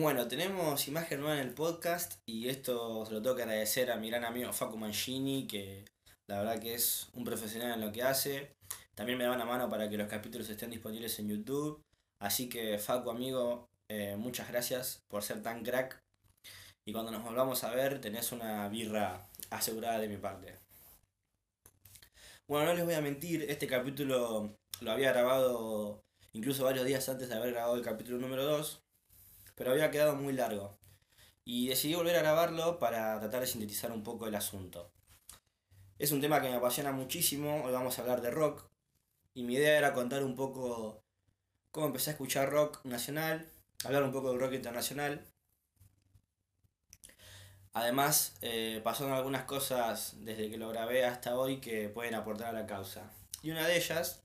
Bueno, tenemos imagen nueva en el podcast y esto se lo tengo que agradecer a mi gran amigo Facu Mangini, que la verdad que es un profesional en lo que hace. También me da una mano para que los capítulos estén disponibles en YouTube. Así que Facu, amigo, eh, muchas gracias por ser tan crack. Y cuando nos volvamos a ver, tenés una birra asegurada de mi parte. Bueno, no les voy a mentir, este capítulo lo había grabado incluso varios días antes de haber grabado el capítulo número 2 pero había quedado muy largo. Y decidí volver a grabarlo para tratar de sintetizar un poco el asunto. Es un tema que me apasiona muchísimo, hoy vamos a hablar de rock, y mi idea era contar un poco cómo empecé a escuchar rock nacional, hablar un poco del rock internacional. Además, eh, pasaron algunas cosas desde que lo grabé hasta hoy que pueden aportar a la causa. Y una de ellas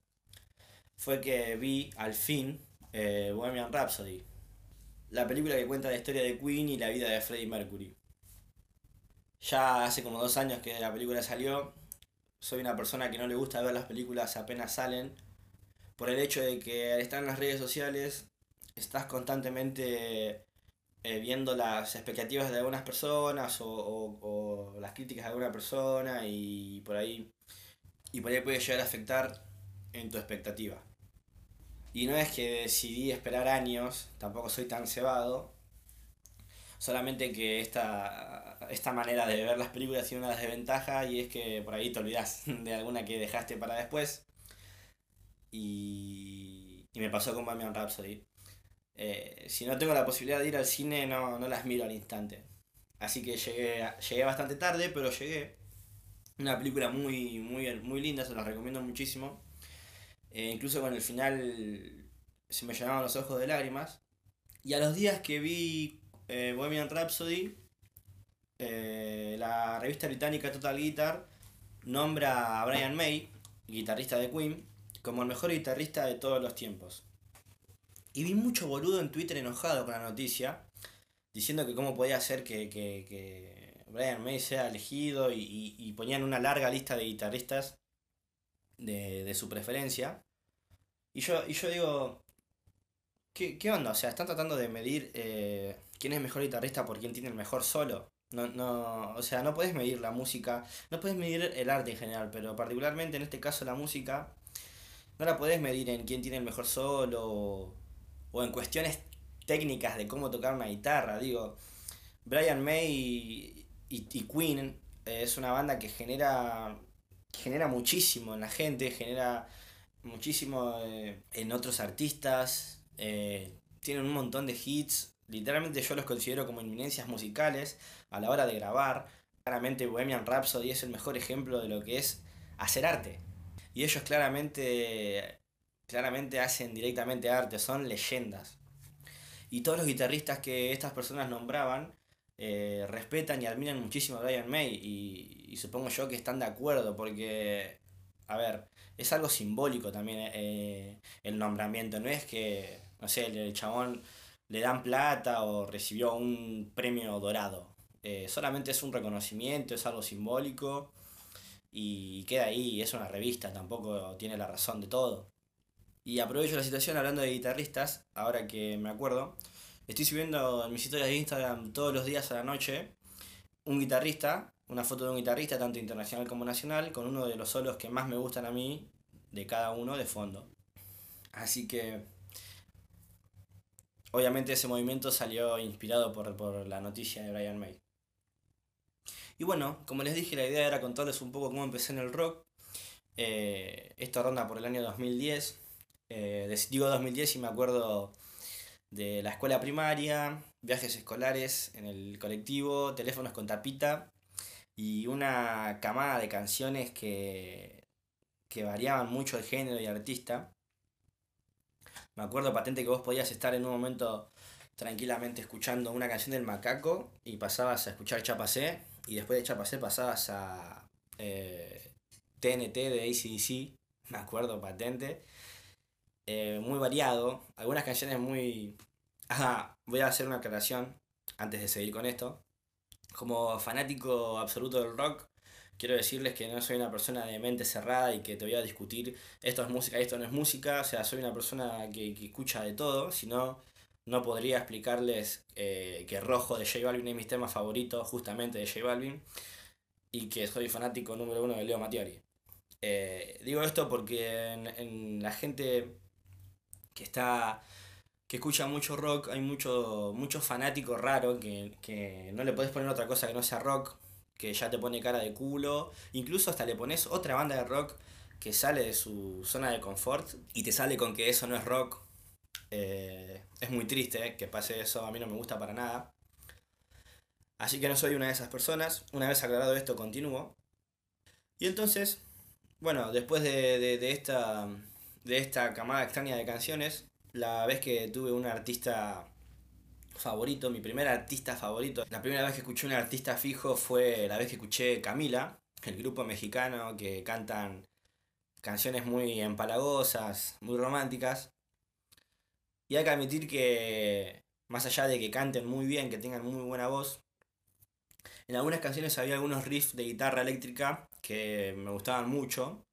fue que vi al fin eh, Bohemian Rhapsody, la película que cuenta la historia de Queen y la vida de Freddie Mercury. Ya hace como dos años que la película salió, soy una persona que no le gusta ver las películas apenas salen, por el hecho de que al estar en las redes sociales estás constantemente eh, viendo las expectativas de algunas personas o, o, las críticas de alguna persona y por ahí y por ahí puede llegar a afectar en tu expectativa. Y no es que decidí esperar años, tampoco soy tan cebado. Solamente que esta, esta manera de ver las películas tiene una desventaja y es que por ahí te olvidas de alguna que dejaste para después. Y, y me pasó con Bohemian Rhapsody. Eh, si no tengo la posibilidad de ir al cine, no, no las miro al instante. Así que llegué, llegué bastante tarde, pero llegué. Una película muy, muy, muy linda, se la recomiendo muchísimo. Eh, incluso con el final se me llenaban los ojos de lágrimas. Y a los días que vi eh, Bohemian Rhapsody, eh, la revista británica Total Guitar nombra a Brian May, guitarrista de Queen, como el mejor guitarrista de todos los tiempos. Y vi mucho boludo en Twitter enojado con la noticia, diciendo que cómo podía ser que, que, Brian May sea elegido y, y ponían una larga lista de guitarristas de, su preferencia. Y yo, y yo digo, ¿qué, onda? O sea, están tratando de medir eh, quién es mejor guitarrista por quién tiene el mejor solo. No, no, o sea, no puedes medir la música, no puedes medir el arte en general, pero particularmente en este caso la música, no la puedes medir en quién tiene el mejor solo o, en cuestiones técnicas de cómo tocar una guitarra. Digo, Brian May y, y Queen eh, es una banda que genera genera muchísimo en la gente, genera muchísimo eh, en otros artistas, eh, tienen un montón de hits, literalmente yo los considero como eminencias musicales a la hora de grabar. Claramente Bohemian Rhapsody es el mejor ejemplo de lo que es hacer arte. Y ellos claramente, claramente hacen directamente arte, son leyendas. Y todos los guitarristas que estas personas nombraban eh, respetan y admiran muchísimo a Brian May y, supongo yo que están de acuerdo porque, a ver, es algo simbólico también eh, el nombramiento, no es que, no sé, el, chabón le dan plata o recibió un premio dorado, eh, solamente es un reconocimiento, es algo simbólico y queda ahí, es una revista, tampoco tiene la razón de todo. Y aprovecho la situación hablando de guitarristas, ahora que me acuerdo. Estoy subiendo en mis historias de Instagram todos los días a la noche un guitarrista, una foto de un guitarrista, tanto internacional como nacional, con uno de los solos que más me gustan a mí, de cada uno de fondo. Así que, obviamente ese movimiento salió inspirado por, la noticia de Brian May. Y bueno, como les dije, la idea era contarles un poco cómo empecé en el rock. Eh, esto ronda por el año 2010. Eh, digo 2010 y me acuerdo de la escuela primaria, viajes escolares en el colectivo, teléfonos con tapita y una camada de canciones que, que variaban mucho de género y artista. Me acuerdo patente que vos podías estar en un momento tranquilamente escuchando una canción del macaco y pasabas a escuchar Chapacé y después de Chapacé pasabas a TNT eh, de ACDC, me acuerdo patente. Eh, muy variado, algunas canciones muy... Ajá, voy a hacer una aclaración antes de seguir con esto. Como fanático absoluto del rock, quiero decirles que no soy una persona de mente cerrada y que te voy a discutir esto es música y esto no es música, o sea, soy una persona que, que escucha de todo, sino no podría explicarles eh, que Rojo de J Balvin es mi tema favorito, justamente de J Balvin, y que soy fanático número uno de Leo Mattioli. Eh, digo esto porque en, la gente que está que escucha mucho rock, hay mucho, mucho fanático raro que, que no le podés poner otra cosa que no sea rock, que ya te pone cara de culo, incluso hasta le pones otra banda de rock que sale de su zona de confort y te sale con que eso no es rock. Eh, es muy triste que pase eso, a mí no me gusta para nada. Así que no soy una de esas personas. Una vez aclarado esto, continúo. Y entonces, bueno, después de, de, esta, de esta camada extraña de canciones, la vez que tuve un artista favorito, mi primer artista favorito, la primera vez que escuché un artista fijo fue la vez que escuché Camila, el grupo mexicano que cantan canciones muy empalagosas, muy románticas. Y hay que admitir que, más allá de que canten muy bien, que tengan muy buena voz, en algunas canciones había algunos riffs de guitarra eléctrica que me gustaban mucho,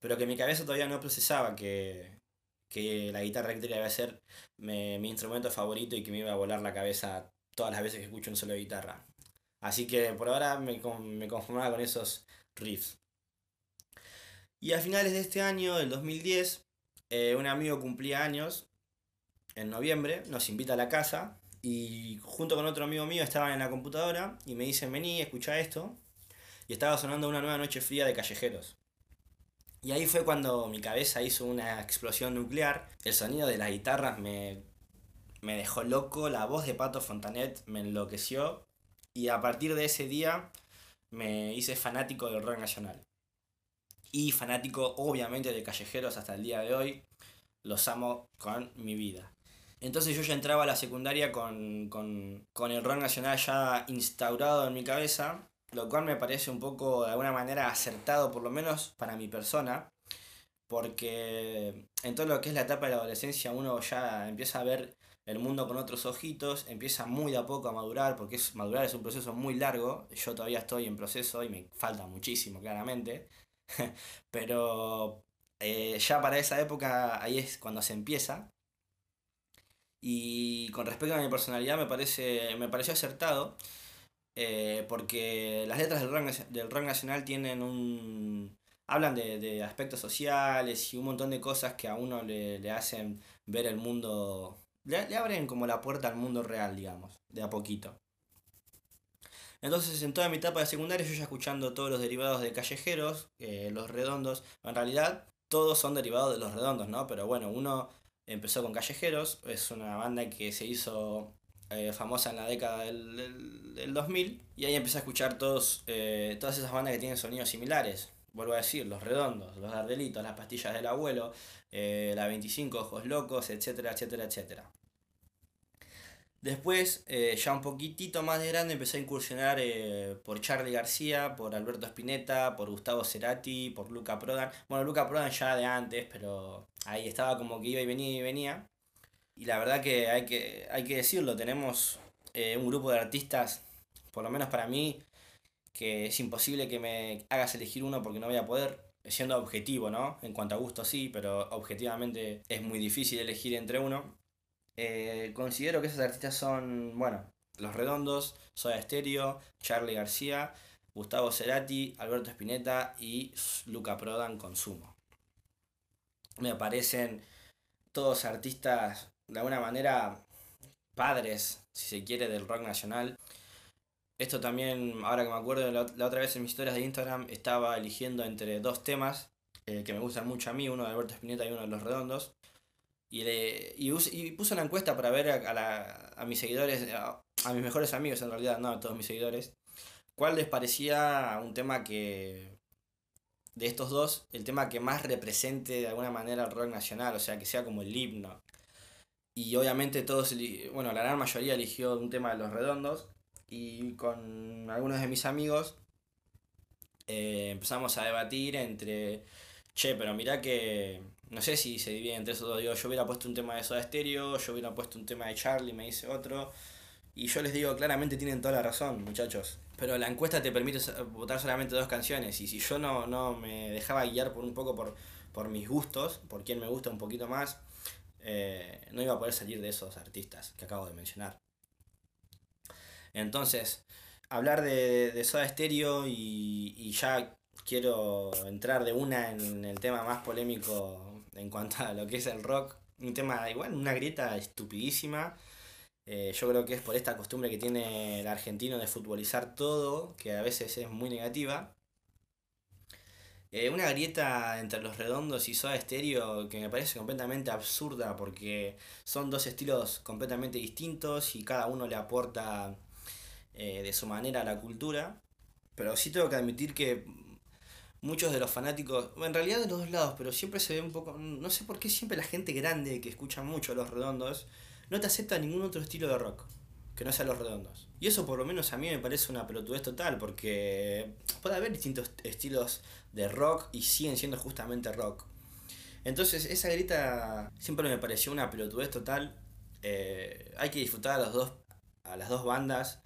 pero que mi cabeza todavía no procesaba que, que la guitarra eléctrica iba a ser mi, instrumento favorito y que me iba a volar la cabeza todas las veces que escucho un solo de guitarra. Así que por ahora me, me conformaba con esos riffs. Y a finales de este año, del 2010, eh, un amigo cumplía años en noviembre, nos invita a la casa y junto con otro amigo mío estaban en la computadora y me dicen, vení, escucha esto. Y estaba sonando una nueva noche fría de callejeros. Y ahí fue cuando mi cabeza hizo una explosión nuclear. El sonido de las guitarras me, me dejó loco, la voz de Pato Fontanet me enloqueció. Y a partir de ese día me hice fanático del rock nacional. Y fanático obviamente de callejeros hasta el día de hoy. Los amo con mi vida. Entonces yo ya entraba a la secundaria con, con, con el rock nacional ya instaurado en mi cabeza lo cual me parece un poco de alguna manera acertado, por lo menos para mi persona, porque en todo lo que es la etapa de la adolescencia uno ya empieza a ver el mundo con otros ojitos, empieza muy a poco a madurar, porque es, madurar es un proceso muy largo, yo todavía estoy en proceso y me falta muchísimo, claramente, pero eh, ya para esa época ahí es cuando se empieza. Y con respecto a mi personalidad me parece me pareció acertado eh, porque las letras del rock, del rock nacional tienen un... hablan de, aspectos sociales y un montón de cosas que a uno le, hacen ver el mundo, le, abren como la puerta al mundo real, digamos, de a poquito. Entonces, en toda mi etapa de secundaria, yo ya escuchando todos los derivados de callejeros, eh, los redondos, en realidad todos son derivados de los redondos, ¿no? Pero bueno, uno empezó con callejeros, es una banda que se hizo eh, famosa en la década del, del, 2000 y ahí empecé a escuchar todos, eh, todas esas bandas que tienen sonidos similares. Vuelvo a decir, Los Redondos, Los Dardelitos, Las Pastillas del Abuelo, eh, La 25, Ojos Locos, etcétera, etcétera, etcétera. Después, ya un poquitito más de grande, empecé a incursionar por Charlie García, por Alberto Spinetta, por Gustavo Cerati, por Luca Prodan. Bueno, Luca Prodan ya de antes, pero ahí estaba como que iba y venía y venía. Y la verdad que hay que, hay que decirlo, tenemos eh, un grupo de artistas, por lo menos para mí, que es imposible que me hagas elegir uno porque no voy a poder, siendo objetivo, ¿no? En cuanto a gusto sí, pero objetivamente es muy difícil elegir entre uno. Eh, considero que esos artistas son, bueno, Los Redondos, Soda Stereo, Charlie García, Gustavo Cerati, Alberto Spinetta y Luca Prodan Consumo. Me parecen todos artistas de alguna manera padres, si se quiere, del rock nacional. Esto también, ahora que me acuerdo, la, otra vez en mis historias de Instagram estaba eligiendo entre dos temas eh, que me gustan mucho a mí, uno de Alberto Spinetta y uno de Los Redondos. Y, le, y, y puse una encuesta para ver a, la, a mis seguidores, a, a, mis mejores amigos en realidad, no a todos mis seguidores, cuál les parecía un tema que, de estos dos, el tema que más represente de alguna manera el rock nacional, o sea, que sea como el himno. Y obviamente todos, bueno, la gran mayoría eligió un tema de los redondos. Y con algunos de mis amigos eh, empezamos a debatir entre, che, pero mirá que, no sé si se divide entre esos dos. Digo, yo hubiera puesto un tema de Soda Stereo, yo hubiera puesto un tema de Charlie, me dice otro. Y yo les digo, claramente tienen toda la razón, muchachos. Pero la encuesta te permite votar solamente dos canciones. Y si yo no, no me dejaba guiar por un poco por, por mis gustos, por quien me gusta un poquito más, eh, no iba a poder salir de esos artistas que acabo de mencionar. Entonces, hablar de, Soda Stereo y, y ya quiero entrar de una en el tema más polémico en cuanto a lo que es el rock. Un tema igual, una grieta estupidísima. Eh, yo creo que es por esta costumbre que tiene el argentino de futbolizar todo, que a veces es muy negativa. Eh, una grieta entre los redondos y Soda Stereo que me parece completamente absurda porque son dos estilos completamente distintos y cada uno le aporta eh, de su manera a la cultura. Pero sí tengo que admitir que muchos de los fanáticos, en realidad de los dos lados, pero siempre se ve un poco, no sé por qué siempre la gente grande que escucha mucho los redondos no te acepta ningún otro estilo de rock que no sea los redondos. Y eso por lo menos a mí me parece una pelotudez total, porque puede haber distintos estilos de rock y siguen siendo justamente rock. Entonces esa grita siempre me pareció una pelotudez total. Eh, hay que disfrutar a, los dos, a las dos bandas.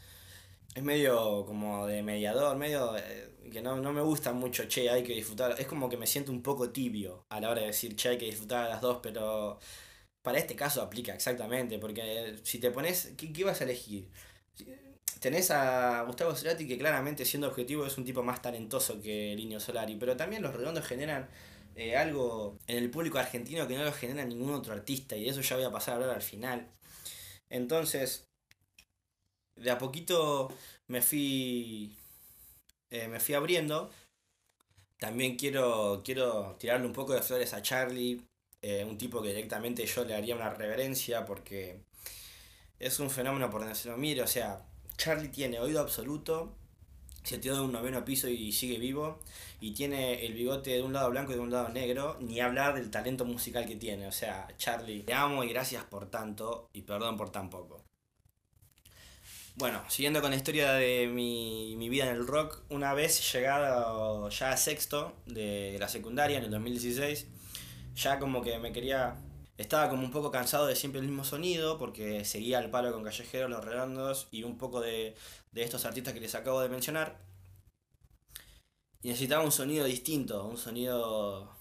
Es medio como de mediador, medio eh, que no, no me gusta mucho, che, hay que disfrutar. Es como que me siento un poco tibio a la hora de decir, che, hay que disfrutar a las dos, pero para este caso aplica exactamente, porque si te pones, ¿qué, vas a elegir? Tenés a Gustavo Cerati que claramente siendo objetivo es un tipo más talentoso que Linio Solari, pero también los redondos generan eh, algo en el público argentino que no lo genera ningún otro artista y de eso ya voy a pasar a hablar al final. Entonces, de a poquito me fui eh, me fui abriendo. También quiero, quiero tirarle un poco de flores a Charlie eh, un tipo que directamente yo le haría una reverencia porque es un fenómeno por donde se lo mire. O sea, Charlie tiene oído absoluto, se tiró de un noveno piso y sigue vivo, y tiene el bigote de un lado blanco y de un lado negro, ni hablar del talento musical que tiene. O sea, Charlie, te amo y gracias por tanto, y perdón por tan poco. Bueno, siguiendo con la historia de mi, mi vida en el rock, una vez llegado ya a sexto de la secundaria en el 2016, ya como que me quería... Estaba como un poco cansado de siempre el mismo sonido, porque seguía el palo con Callejeros, Los Redondos y un poco de, de estos artistas que les acabo de mencionar. Y necesitaba un sonido distinto, un sonido...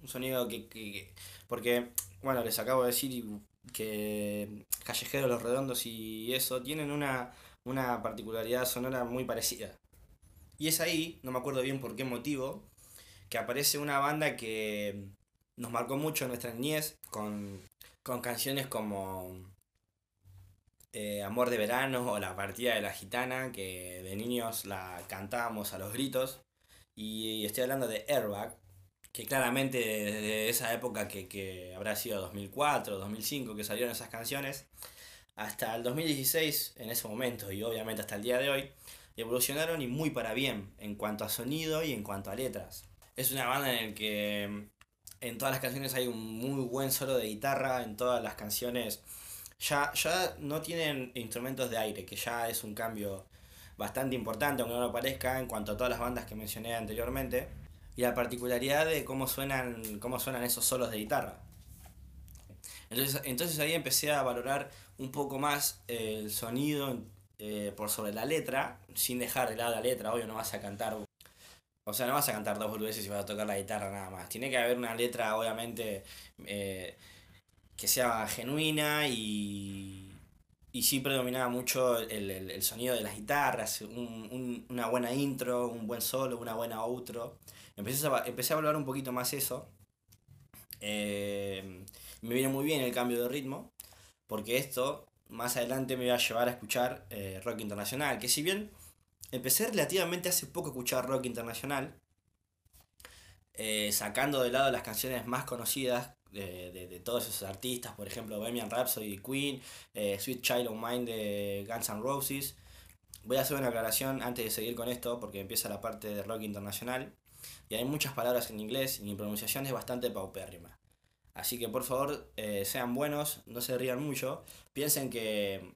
Un sonido que, que, Porque, bueno, les acabo de decir que Callejeros, Los Redondos y eso tienen una, una particularidad sonora muy parecida. Y es ahí, no me acuerdo bien por qué motivo, que aparece una banda que nos marcó mucho nuestra niñez con, con canciones como eh, Amor de Verano o La Partida de la Gitana, que de niños la cantábamos a los gritos. Y estoy hablando de Airbag, que claramente desde esa época que, que habrá sido 2004, 2005, que salieron esas canciones, hasta el 2016, en ese momento, y obviamente hasta el día de hoy, evolucionaron y muy para bien en cuanto a sonido y en cuanto a letras. Es una banda en la que en todas las canciones hay un muy buen solo de guitarra, en todas las canciones ya, ya no tienen instrumentos de aire, que ya es un cambio bastante importante, aunque no lo parezca, en cuanto a todas las bandas que mencioné anteriormente, y la particularidad de cómo suenan, cómo suenan esos solos de guitarra. Entonces, entonces ahí empecé a valorar un poco más el sonido eh, por sobre la letra, sin dejar de lado la letra, obvio no vas a cantar o sea, no vas a cantar dos boludeces y vas a tocar la guitarra nada más. Tiene que haber una letra, obviamente, eh, que sea genuina y, y sí predominaba mucho el, sonido de las guitarras, una buena intro, un buen solo, una buena outro. Empecé a, empecé a valorar un poquito más eso. Eh, me viene muy bien el cambio de ritmo, porque esto más adelante me va a llevar a escuchar eh, rock internacional, que si bien empecé relativamente hace poco a escuchar rock internacional, eh, sacando de lado las canciones más conocidas de, todos esos artistas, por ejemplo Bohemian Rhapsody de Queen, eh, Sweet Child of Mine de Guns N' Roses. Voy a hacer una aclaración antes de seguir con esto porque empieza la parte de rock internacional y hay muchas palabras en inglés y mi pronunciación es bastante paupérrima. Así que por favor eh, sean buenos, no se rían mucho, piensen que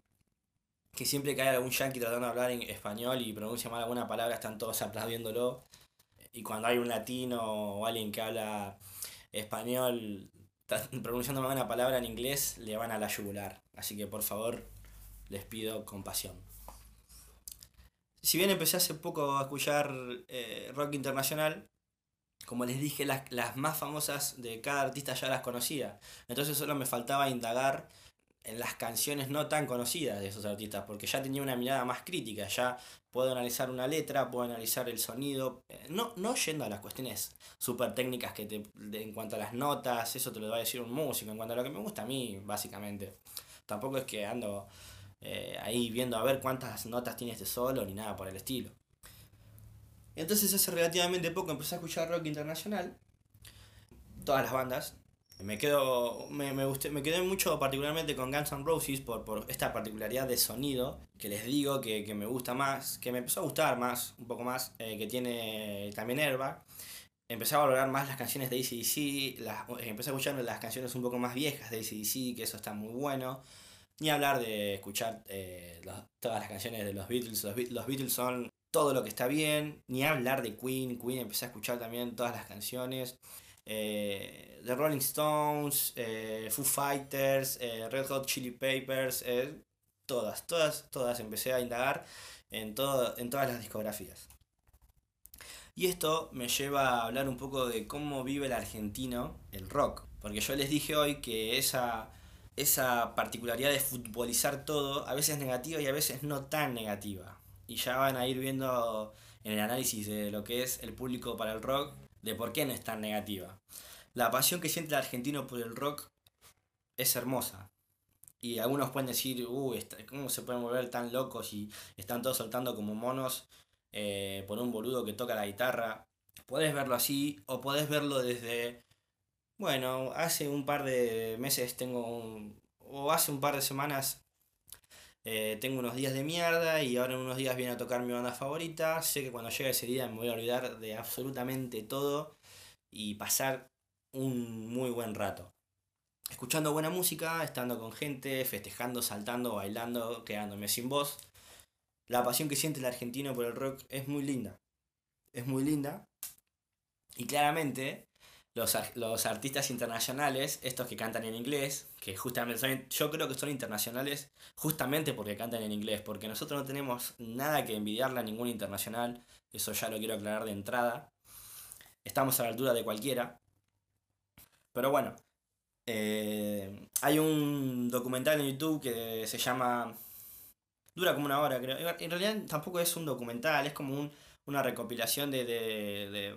que siempre que hay algún yankee tratando de hablar en español y pronuncia mal alguna palabra, están todos aplaudiéndolo. Y cuando hay un latino o alguien que habla español pronunciando mal una palabra en inglés, le van a la yugular. Así que por favor, les pido compasión. Si bien empecé hace poco a escuchar eh, rock internacional, como les dije, las, las más famosas de cada artista ya las conocía. Entonces solo me faltaba indagar en las canciones no tan conocidas de esos artistas, porque ya tenía una mirada más crítica, ya puedo analizar una letra, puedo analizar el sonido, eh, no, no yendo a las cuestiones súper técnicas que te, en cuanto a las notas, eso te lo va a decir un músico, en cuanto a lo que me gusta a mí, básicamente. Tampoco es que ando eh, ahí viendo a ver cuántas notas tiene este solo, ni nada por el estilo. Entonces hace relativamente poco empecé a escuchar rock internacional, todas las bandas, me quedo me, me, gusté, me quedé mucho particularmente con Guns N' Roses por, por esta particularidad de sonido que les digo que, que, me gusta más, que me empezó a gustar más, un poco más, eh, que tiene también Herba. Empecé a valorar más las canciones de ACDC, las, empecé a escuchar las canciones un poco más viejas de ACDC, que eso está muy bueno. Ni hablar de escuchar eh, los, todas las canciones de los Beatles, los, los Beatles son todo lo que está bien. Ni hablar de Queen, Queen empecé a escuchar también todas las canciones eh, The Rolling Stones, eh, Foo Fighters, eh, Red Hot Chili Peppers, eh, todas, todas, todas empecé a indagar en, todo, en todas las discografías. Y esto me lleva a hablar un poco de cómo vive el argentino el rock. Porque yo les dije hoy que esa, esa particularidad de futbolizar todo a veces es negativa y a veces no tan negativa. Y ya van a ir viendo en el análisis de lo que es el público para el rock de por qué no es tan negativa. La pasión que siente el argentino por el rock es hermosa. Y algunos pueden decir, uy, ¿cómo se pueden volver tan locos y están todos soltando como monos eh, por un boludo que toca la guitarra? Puedes verlo así o puedes verlo desde, bueno, hace un par de meses tengo un, o hace un par de semanas eh, tengo unos días de mierda y ahora en unos días viene a tocar mi banda favorita. Sé que cuando llegue ese día me voy a olvidar de absolutamente todo y pasar un muy buen rato. Escuchando buena música, estando con gente, festejando, saltando, bailando, quedándome sin voz. La pasión que siente el argentino por el rock es muy linda. Es muy linda. Y claramente los, los, artistas internacionales, estos que cantan en inglés, que justamente son, yo creo que son internacionales justamente porque cantan en inglés, porque nosotros no tenemos nada que envidiarle a ningún internacional, eso ya lo quiero aclarar de entrada, estamos a la altura de cualquiera, pero bueno, eh, hay un documental en YouTube que se llama... Dura como una hora, creo. En realidad tampoco es un documental, es como un, una recopilación de, de, de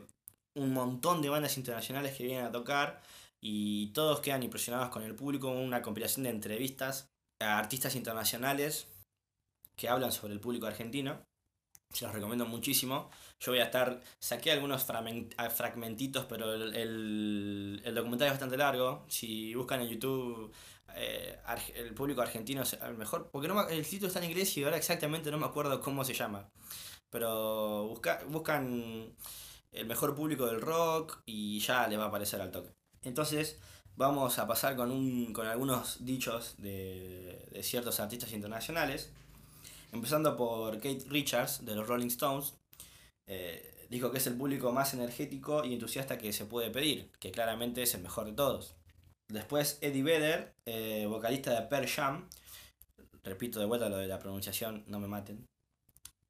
un montón de bandas internacionales que vienen a tocar y todos quedan impresionados con el público, una compilación de entrevistas a artistas internacionales que hablan sobre el público argentino. Se los recomiendo muchísimo. Yo voy a estar, saqué algunos fragmentitos, pero el, el, documental es bastante largo. Si buscan en YouTube eh, el público argentino, el mejor, porque no el título está en inglés y ahora exactamente no me acuerdo cómo se llama. Pero busca, buscan el mejor público del rock y ya le va a aparecer al toque. Entonces vamos a pasar con, un, con algunos dichos de, de ciertos artistas internacionales. Empezando por Kate Richards de los Rolling Stones. Eh, dijo que es el público más energético y entusiasta que se puede pedir, que claramente es el mejor de todos. Después Eddie Vedder, eh, vocalista de Pearl Jam, repito de vuelta lo de la pronunciación, no me maten,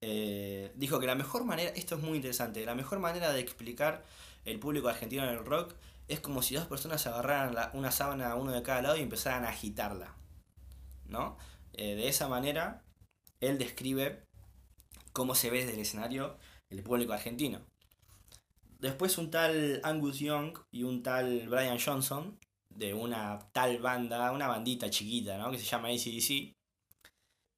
eh, dijo que la mejor manera, esto es muy interesante, la mejor manera de explicar el público argentino en el rock es como si dos personas agarraran una sábana uno de cada lado y empezaran a agitarla. ¿No? Eh, de esa manera, él describe cómo se ve desde el escenario el público argentino. Después un tal Angus Young y un tal Brian Johnson, de una tal banda, una bandita chiquita, ¿no? Que se llama ACDC,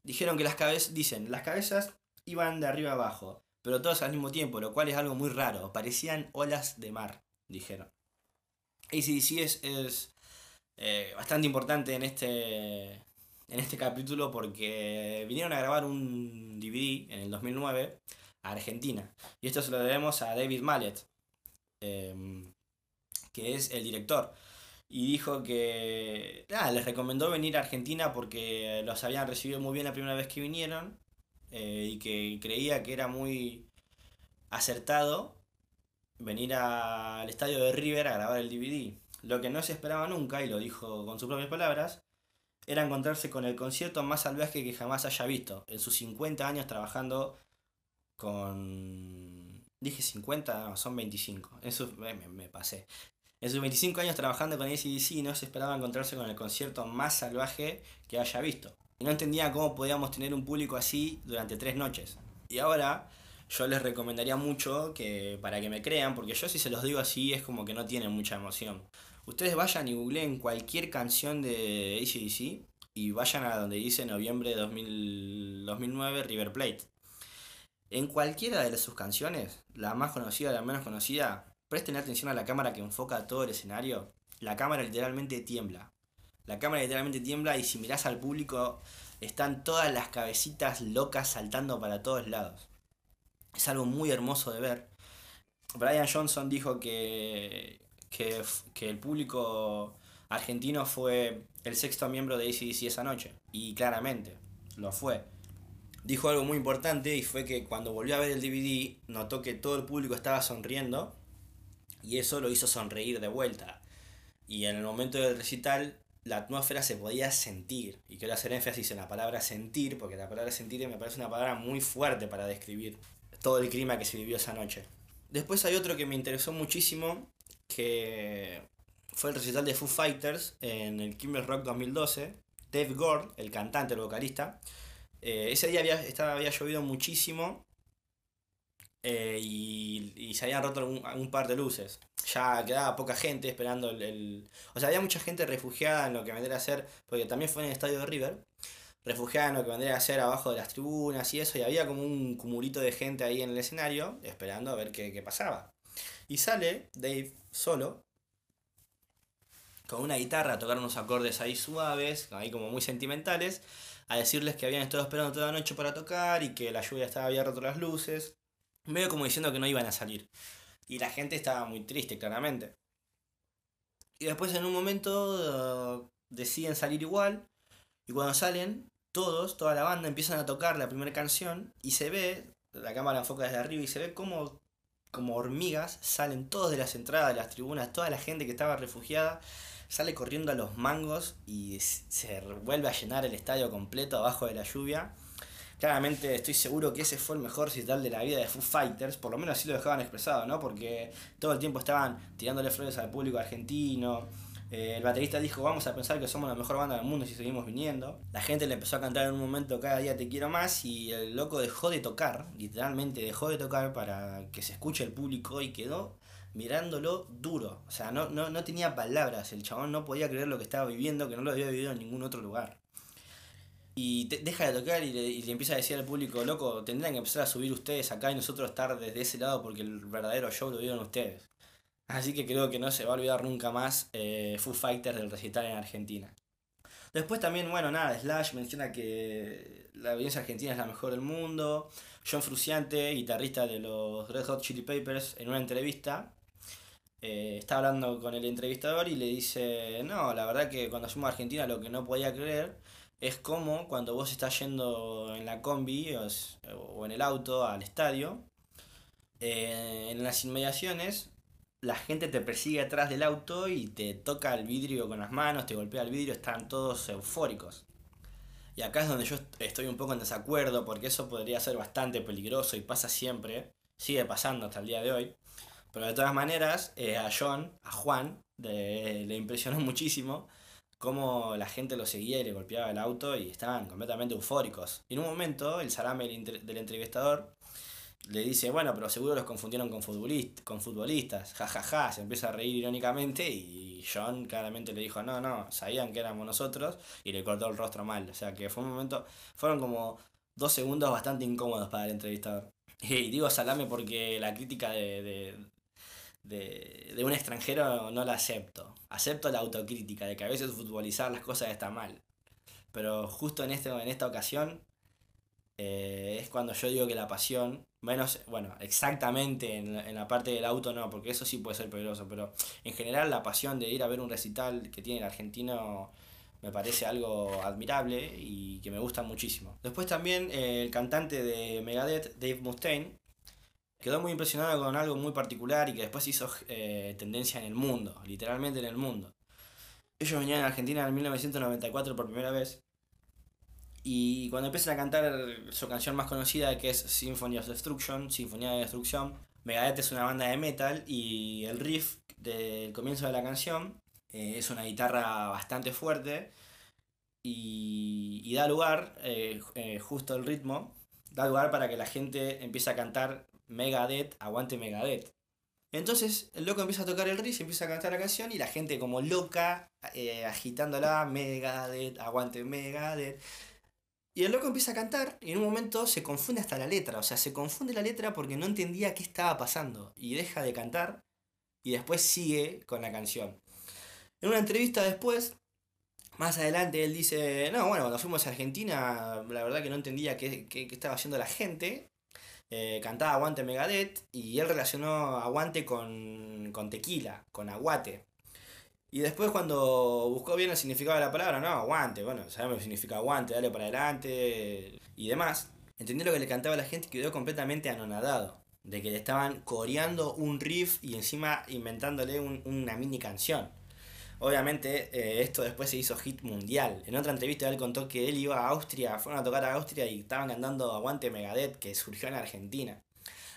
dijeron que las cabezas, dicen, las cabezas iban de arriba abajo, pero todos al mismo tiempo, lo cual es algo muy raro. Parecían olas de mar, dijeron. ACDC es, es eh, bastante importante en este, en este capítulo porque vinieron a grabar un DVD en el 2009 a Argentina. Y esto se lo debemos a David Mallet, em, que es el director. Y dijo que les recomendó venir a Argentina porque los habían recibido muy bien la primera vez que vinieron eh, y que creía que era muy acertado venir al estadio de River a grabar el DVD. Lo que no se esperaba nunca, y lo dijo con sus propias palabras, era encontrarse con el concierto más salvaje que jamás haya visto en sus 50 años trabajando con Dije 50, no, son 25. Eso me, me pasé. En sus 25 años trabajando con ACDC no se esperaba encontrarse con el concierto más salvaje que haya visto. No entendía cómo podíamos tener un público así durante tres noches. Y ahora yo les recomendaría mucho que para que me crean, porque yo si se los digo así es como que no tienen mucha emoción. Ustedes vayan y googleen cualquier canción de ACDC y vayan a donde dice noviembre de 2009 River Plate. En cualquiera de sus canciones, la más conocida, la menos conocida, presten atención a la cámara que enfoca todo el escenario. La cámara literalmente tiembla. La cámara literalmente tiembla y si mirás al público están todas las cabecitas locas saltando para todos lados. Es algo muy hermoso de ver. Brian Johnson dijo que, que, que el público argentino fue el sexto miembro de ACDC esa noche. Y claramente, lo fue. Dijo algo muy importante y fue que cuando volvió a ver el DVD notó que todo el público estaba sonriendo y eso lo hizo sonreír de vuelta. Y en el momento del recital la atmósfera se podía sentir. Y quiero hacer énfasis en la palabra sentir, porque la palabra sentir me parece una palabra muy fuerte para describir todo el clima que se vivió esa noche. Después hay otro que me interesó muchísimo, que fue el recital de Foo Fighters en el Kimmel Rock 2012. Dave Gord, el cantante, el vocalista, eh, ese día había, estaba, había llovido muchísimo eh, y, se habían roto un, par de luces. Ya quedaba poca gente esperando el, O sea, había mucha gente refugiada en lo que vendría a ser, porque también fue en el estadio de River, refugiada en lo que vendría a ser abajo de las tribunas y eso, y había como un cumulito de gente ahí en el escenario esperando a ver qué, qué pasaba. Y sale Dave solo, con una guitarra a tocar unos acordes ahí suaves, ahí como muy sentimentales, a decirles que habían estado esperando toda la noche para tocar y que la lluvia estaba había roto las luces, medio como diciendo que no iban a salir. Y la gente estaba muy triste, claramente. Y después en un momento uh, deciden salir igual, y cuando salen, todos, toda la banda empiezan a tocar la primera canción y se ve, la cámara enfoca desde arriba y se ve como como hormigas salen todos de las entradas de las tribunas, toda la gente que estaba refugiada sale corriendo a los mangos y se vuelve a llenar el estadio completo abajo de la lluvia. Claramente estoy seguro que ese fue el mejor recital de la vida de Foo Fighters, por lo menos así lo dejaban expresado, ¿no? Porque todo el tiempo estaban tirándole flores al público argentino. Eh, el baterista dijo, vamos a pensar que somos la mejor banda del mundo si seguimos viniendo. La gente le empezó a cantar en un momento cada día te quiero más y el loco dejó de tocar, literalmente dejó de tocar para que se escuche el público y quedó mirándolo duro. O sea, no, no, no tenía palabras. El chabón no podía creer lo que estaba viviendo, que no lo había vivido en ningún otro lugar. Y deja de tocar y le, empieza a decir al público, loco, tendrían que empezar a subir ustedes acá y nosotros estar desde ese lado porque el verdadero show lo vieron ustedes. Así que creo que no se va a olvidar nunca más eh, Foo Fighters del recital en Argentina. Después también, bueno, nada, Slash menciona que la audiencia argentina es la mejor del mundo. John Fruciante, guitarrista de los Red Hot Chili Peppers, en una entrevista, eh, está hablando con el entrevistador y le dice, no, la verdad que cuando fuimos a Argentina lo que no podía creer es como cuando vos estás yendo en la combi o, en el auto al estadio, eh, en las inmediaciones la gente te persigue atrás del auto y te toca el vidrio con las manos, te golpea el vidrio, están todos eufóricos. Y acá es donde yo estoy un poco en desacuerdo porque eso podría ser bastante peligroso y pasa siempre, sigue pasando hasta el día de hoy. Pero de todas maneras, eh, a John, a Juan, le impresionó muchísimo cómo la gente lo seguía y le golpeaba el auto y estaban completamente eufóricos. Y en un momento, el salame del entrevistador le dice, bueno, pero seguro los confundieron con, con futbolistas, jajaja, se empieza a reír irónicamente y John claramente le dijo, no, no, sabían que éramos nosotros y le cortó el rostro mal. O sea que fue un momento, fueron como dos segundos bastante incómodos para el entrevistador. Y digo salame porque la crítica de, de, un extranjero no la acepto. Acepto la autocrítica de que a veces futbolizar las cosas está mal. Pero justo en, este, en esta ocasión eh, es cuando yo digo que la pasión, menos, bueno, exactamente en en la, parte del auto no, porque eso sí puede ser peligroso, pero en general la pasión de ir a ver un recital que tiene el argentino me parece algo admirable y que me gusta muchísimo. Después también eh, el cantante de Megadeth, Dave Mustaine, quedó muy impresionado con algo muy particular y que después hizo eh, tendencia en el mundo, literalmente en el mundo. Ellos venían a Argentina en 1994 por primera vez y cuando empiezan a cantar su canción más conocida que es Symphony of Destruction, Sinfonía de Destrucción, Megadeth es una banda de metal y el riff del comienzo de la canción eh, es una guitarra bastante fuerte y, y da lugar, eh, justo el ritmo, da lugar para que la gente empiece a cantar Megadeth, aguante Megadeth. Entonces el loco empieza a tocar el riff, empieza a cantar la canción y la gente como loca, eh, agitándola, Megadeth, aguante Megadeth. Y el loco empieza a cantar y en un momento se confunde hasta la letra, o sea, se confunde la letra porque no entendía qué estaba pasando y deja de cantar y después sigue con la canción. En una entrevista después, más adelante él dice, no, bueno, cuando fuimos a Argentina, la verdad que no entendía qué, qué- qué estaba haciendo la gente. Eh, cantaba Aguante Megadeth y él relacionó Aguante con, con tequila, con aguate. Y después cuando buscó bien el significado de la palabra, no, aguante, bueno, sabemos lo que significa aguante, dale para adelante y demás. Entendió lo que le cantaba la gente y quedó completamente anonadado. De que le estaban coreando un riff y encima inventándole un- una mini canción. Obviamente eh, esto después se hizo hit mundial. En otra entrevista él contó que él iba a Austria, fueron a tocar a Austria y estaban cantando Aguante Megadeth, que surgió en Argentina.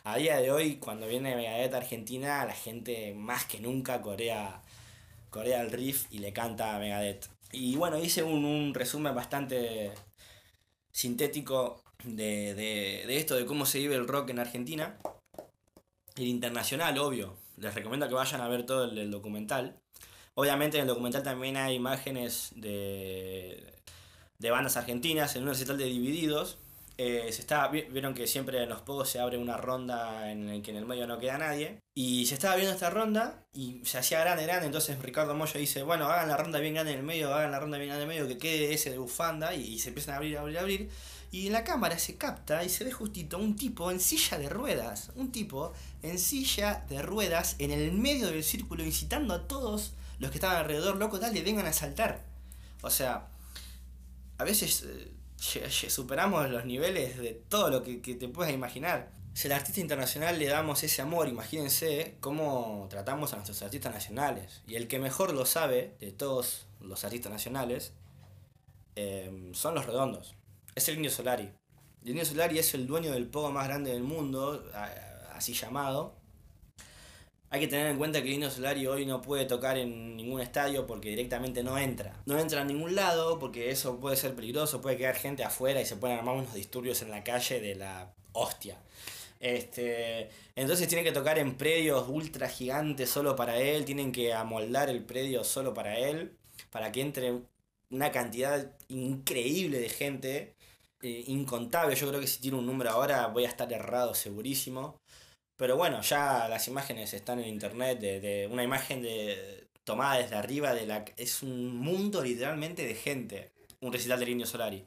A día de hoy, cuando viene Megadeth a Argentina, la gente más que nunca corea, corea el riff y le canta a Megadeth. Y bueno, hice un, un resumen bastante sintético de, de, de esto, de cómo se vive el rock en Argentina. El internacional, obvio. Les recomiendo que vayan a ver todo el, el documental. Obviamente en el documental también hay imágenes de, de bandas argentinas en un recital de Divididos. Eh, se vi- vieron que siempre en los pogos se abre una ronda en el que en el medio no queda nadie. Y se estaba viendo esta ronda y se hacía grande, grande. Entonces Ricardo Moyo dice, bueno, hagan la ronda bien grande en el medio, hagan la ronda bien grande en el medio, que quede ese de bufanda. Y, y se empiezan a abrir, abrir, abrir. Y en la cámara se capta y se ve justito un tipo en silla de ruedas. Un tipo en silla de ruedas en el medio del círculo incitando a todos los que estaban alrededor, loco, dale, vengan a saltar. O sea, a veces eh, superamos los niveles de todo lo que, que te puedas imaginar. Si al artista internacional le damos ese amor, imagínense cómo tratamos a nuestros artistas nacionales. Y el que mejor lo sabe de todos los artistas nacionales eh, son los redondos. Es el Indio Solari. El Indio Solari es el dueño del pogo más grande del mundo, así llamado. Hay que tener en cuenta que el Indio Solari hoy no puede tocar en ningún estadio porque directamente no entra. No entra a ningún lado porque eso puede ser peligroso, puede quedar gente afuera y se pueden armar unos disturbios en la calle de la hostia. Este, entonces tienen que tocar en predios ultra gigantes solo para él, tienen que amoldar el predio solo para él, para que entre una cantidad increíble de gente, eh, incontable. Yo creo que si tiro un número ahora voy a estar errado segurísimo. Pero bueno, ya las imágenes están en internet de, de una imagen de tomada desde arriba de la es un mundo literalmente de gente, un recital del Indio Solari.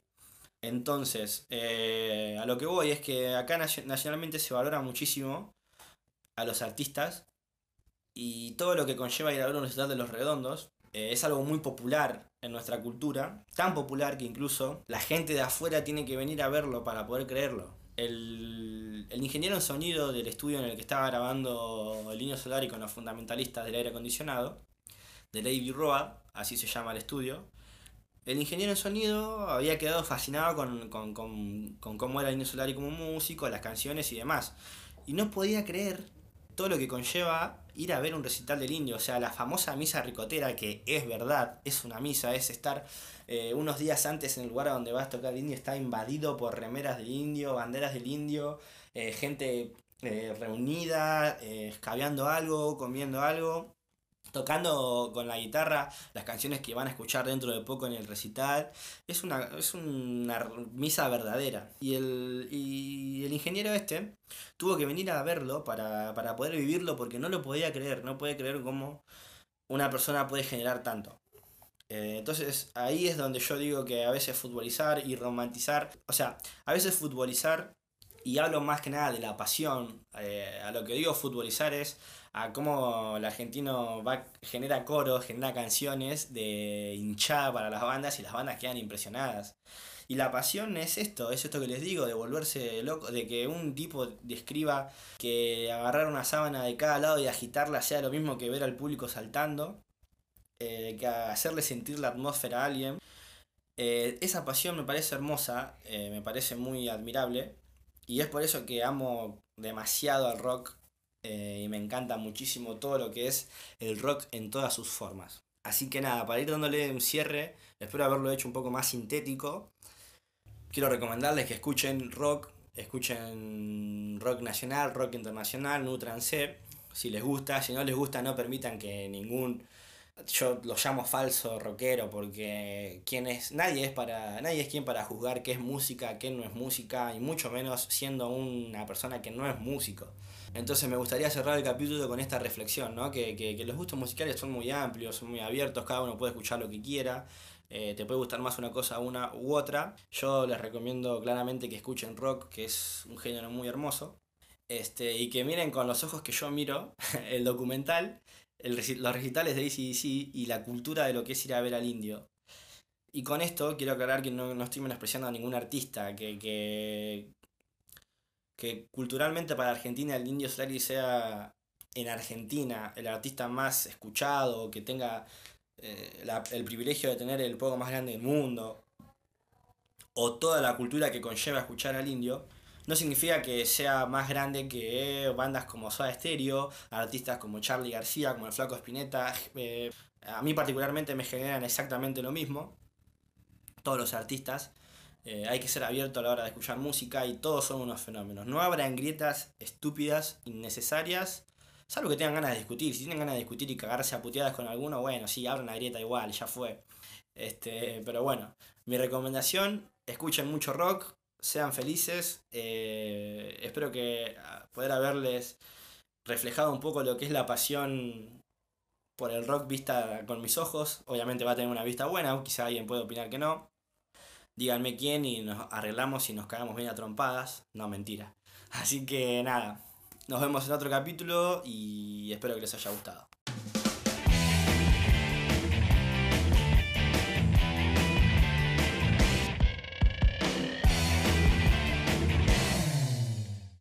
Entonces, eh, a lo que voy es que acá nacio- nacionalmente se valora muchísimo a los artistas y todo lo que conlleva ir a ver un recital de los redondos eh, es algo muy popular en nuestra cultura, tan popular que incluso la gente de afuera tiene que venir a verlo para poder creerlo. El, el ingeniero en sonido del estudio en el que estaba grabando el Indio Solari con los fundamentalistas del aire acondicionado, de Lady Road, así se llama el estudio, el ingeniero en sonido había quedado fascinado con, con, con, con cómo era el Indio Solari como músico, las canciones y demás. Y no podía creer todo lo que conlleva ir a ver un recital del indio. O sea, la famosa misa ricotera, que es verdad, es una misa, es estar eh, unos días antes en el lugar donde vas a tocar el indio, está invadido por remeras del indio, banderas del indio, eh, gente eh, reunida, eh, escabeando algo, comiendo algo tocando con la guitarra las canciones que van a escuchar dentro de poco en el recital. Es una, es una misa verdadera. Y el, y el ingeniero este tuvo que venir a verlo para, para poder vivirlo porque no lo podía creer, no puede creer cómo una persona puede generar tanto. Eh, entonces ahí es donde yo digo que a veces futbolizar y romantizar, o sea, a veces futbolizar, y hablo más que nada de la pasión, eh, a lo que digo futbolizar es a cómo el argentino va, genera coros, genera canciones de hinchada para las bandas y las bandas quedan impresionadas. Y la pasión es esto, es esto que les digo, de volverse loco, de que un tipo describa que agarrar una sábana de cada lado y agitarla sea lo mismo que ver al público saltando, eh, que hacerle sentir la atmósfera a alguien. Eh, esa pasión me parece hermosa, eh, me parece muy admirable, y es por eso que amo demasiado al rock eh, y me encanta muchísimo todo lo que es el rock en todas sus formas. Así que nada, para ir dándole un cierre, espero haberlo hecho un poco más sintético. Quiero recomendarles que escuchen rock, escuchen rock nacional, rock internacional, nutranse, si les gusta, si no les gusta no permitan que ningún yo lo llamo falso rockero porque quién es nadie es para nadie es quien para juzgar qué es música qué no es música y mucho menos siendo una persona que no es músico. Entonces me gustaría cerrar el capítulo con esta reflexión ¿no? que, que, los gustos musicales son muy amplios son muy abiertos cada uno puede escuchar lo que quiera eh, te puede gustar más una cosa una u otra. Yo les recomiendo claramente que escuchen rock que es un género muy hermoso. Este, y que miren con los ojos que yo miro el documental los recitales de ACDC y la cultura de lo que es ir a ver al indio. Y con esto quiero aclarar que no, no estoy menospreciando a ningún artista, que, que, que culturalmente para Argentina el indio Solari sea en Argentina el artista más escuchado, que tenga eh, el privilegio de tener el poco más grande del mundo, o toda la cultura que conlleva escuchar al indio, no significa que sea más grande que bandas como Soda Stereo, artistas como Charlie García, como el Flaco Spinetta. Eh, a mí particularmente me generan exactamente lo mismo. Todos los artistas. Eh, hay que ser abierto a la hora de escuchar música y todos son unos fenómenos. No habrá grietas estúpidas, innecesarias, salvo que tengan ganas de discutir. Si tienen ganas de discutir y cagarse a puteadas con alguno, bueno, sí, abran la grieta igual, ya fue. Este, pero bueno, mi recomendación, escuchen mucho rock, sean felices. Eh, espero que ah, poder haberles reflejado un poco lo que es la pasión por el rock vista con mis ojos. Obviamente va a tener una vista buena, quizá alguien puede opinar que no. Díganme quién y nos arreglamos y nos cagamos bien a trompadas. No, mentira. Así que nada, nos vemos en otro capítulo y espero que les haya gustado.